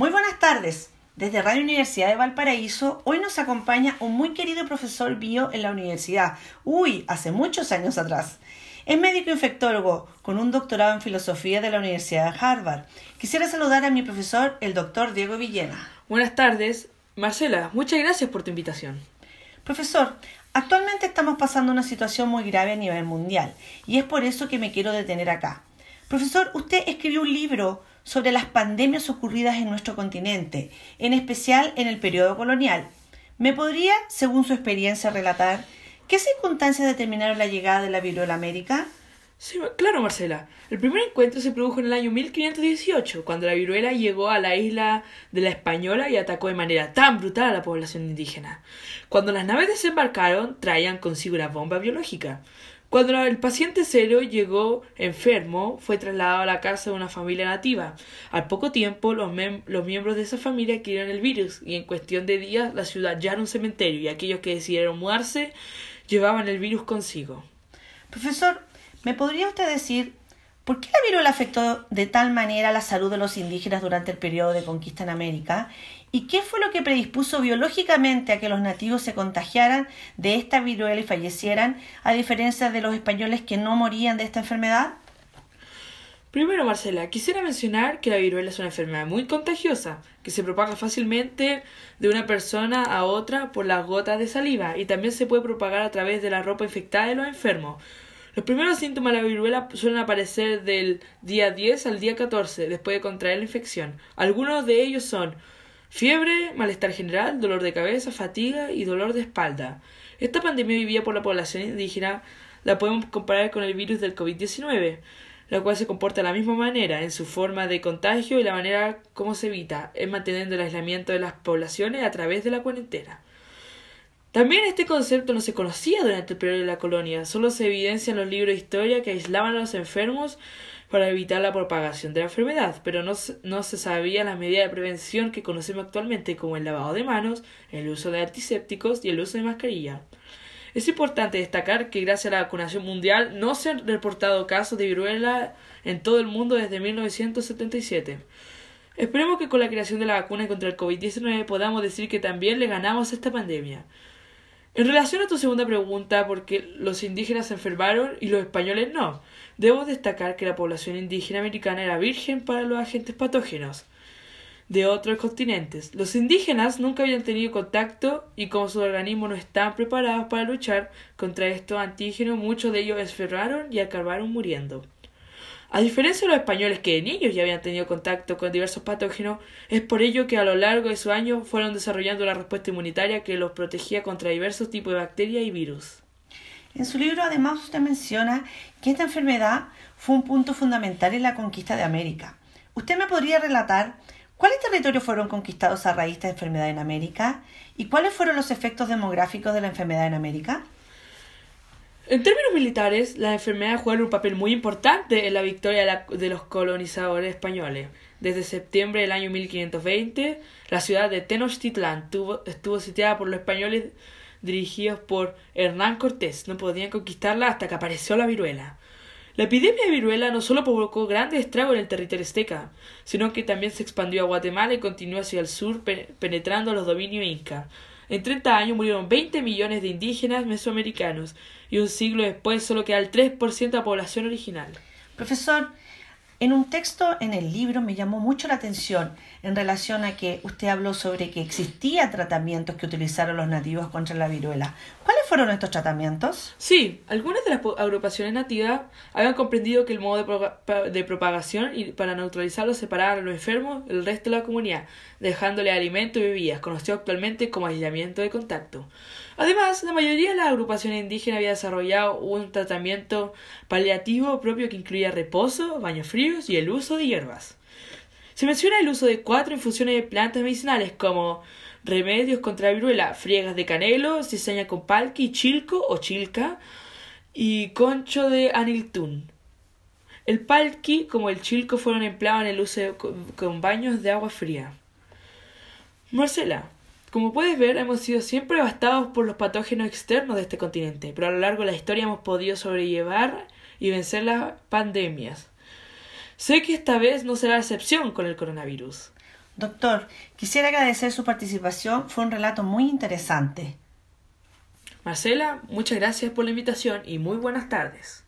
Muy buenas tardes. Desde Radio Universidad de Valparaíso, hoy nos acompaña un muy querido profesor bio en la universidad. Uy, hace muchos años atrás. Es médico infectólogo con un doctorado en filosofía de la Universidad de Harvard. Quisiera saludar a mi profesor, el doctor Diego Villena. Buenas tardes. Marcela, muchas gracias por tu invitación. Profesor, actualmente estamos pasando una situación muy grave a nivel mundial y es por eso que me quiero detener acá. Profesor, usted escribió un libro sobre las pandemias ocurridas en nuestro continente, en especial en el periodo colonial. ¿Me podría, según su experiencia, relatar qué circunstancias determinaron la llegada de la viruela América? Sí, claro, Marcela. El primer encuentro se produjo en el año 1518, cuando la viruela llegó a la isla de la Española y atacó de manera tan brutal a la población indígena. Cuando las naves desembarcaron, traían consigo una bomba biológica. Cuando el paciente cero llegó enfermo, fue trasladado a la casa de una familia nativa. Al poco tiempo, los, los, miembros de esa familia adquirieron el virus y en cuestión de días la ciudad ya era un cementerio y aquellos que decidieron mudarse llevaban el virus consigo. Profesor, ¿me podría usted decir por qué la viruela afectó de tal manera la salud de los indígenas durante el periodo de conquista en América ¿Y qué fue lo que predispuso biológicamente a que los nativos se contagiaran de esta viruela y fallecieran, a diferencia de los españoles que no morían de esta enfermedad? Primero, Marcela, quisiera mencionar que la viruela es una enfermedad muy contagiosa, que se propaga fácilmente de una persona a otra por las gotas de saliva y también se puede propagar a través de la ropa infectada de los enfermos. Los primeros síntomas de la viruela suelen aparecer del día 10 al día 14 después de contraer la infección. Algunos de ellos son Fiebre, malestar general, dolor de cabeza, fatiga y dolor de espalda. Esta pandemia vivida por la población indígena la podemos comparar con el virus del COVID-19, la cual se comporta de la misma manera en su forma de contagio y la manera como se evita, es manteniendo el aislamiento de las poblaciones a través de la cuarentena. También este concepto no se conocía durante el periodo de la colonia, solo se evidencia en los libros de historia que aislaban a los enfermos para evitar la propagación de la enfermedad, pero no, no se sabía las medidas de prevención que conocemos actualmente, como el lavado de manos, el uso de antisépticos y el uso de mascarilla. Es importante destacar que gracias a la vacunación mundial no se han reportado casos de viruela en todo el mundo desde 1977. Esperemos que con la creación de la vacuna contra el COVID-19 podamos decir que también le ganamos a esta pandemia. En relación a tu segunda pregunta, ¿por qué los indígenas se enfermaron y los españoles no? Debo destacar que la población indígena americana era virgen para los agentes patógenos de otros continentes. Los indígenas nunca habían tenido contacto y como sus organismos no estaban preparados para luchar contra estos antígenos, muchos de ellos enfermaron y acabaron muriendo. A diferencia de los españoles que en ellos ya habían tenido contacto con diversos patógenos, es por ello que a lo largo de sus años fueron desarrollando la respuesta inmunitaria que los protegía contra diversos tipos de bacterias y virus. En su libro además usted menciona que esta enfermedad fue un punto fundamental en la conquista de América. ¿Usted me podría relatar cuáles territorios fueron conquistados a raíz de esta enfermedad en América y cuáles fueron los efectos demográficos de la enfermedad en América? En términos militares, las enfermedades jugaron un papel muy importante en la victoria de los colonizadores españoles. Desde septiembre del año 1520, la ciudad de Tenochtitlán estuvo sitiada por los españoles dirigidos por Hernán Cortés. No podían conquistarla hasta que apareció la viruela. La epidemia de viruela no solo provocó grandes estragos en el territorio azteca, sino que también se expandió a Guatemala y continuó hacia el sur penetrando los dominios incas. En 30 años murieron 20 millones de indígenas mesoamericanos y un siglo después solo queda el 3% de la población original. Profesor, en un texto en el libro me llamó mucho la atención en relación a que usted habló sobre que existía tratamientos que utilizaron los nativos contra la viruela. ¿Cuáles fueron estos tratamientos? Sí, algunas de las agrupaciones nativas habían comprendido que el modo de, de propagación y para neutralizarlo separaban a los enfermos del resto de la comunidad, dejándole alimento y bebidas, conocido actualmente como aislamiento de contacto. Además, la mayoría de las agrupaciones indígenas había desarrollado un tratamiento paliativo propio que incluía reposo, baños fríos y el uso de hierbas. Se menciona el uso de cuatro infusiones de plantas medicinales como remedios contra la viruela, friegas de canelo, cizaña con palqui, chilco o chilca y concho de aniltún. El palqui como el chilco fueron empleados en el uso con baños de agua fría. Marcela, como puedes ver, hemos sido siempre devastados por los patógenos externos de este continente, pero a lo largo de la historia hemos podido sobrellevar y vencer las pandemias. Sé que esta vez no será la excepción con el coronavirus. Doctor, quisiera agradecer su participación, fue un relato muy interesante. Marcela, muchas gracias por la invitación y muy buenas tardes.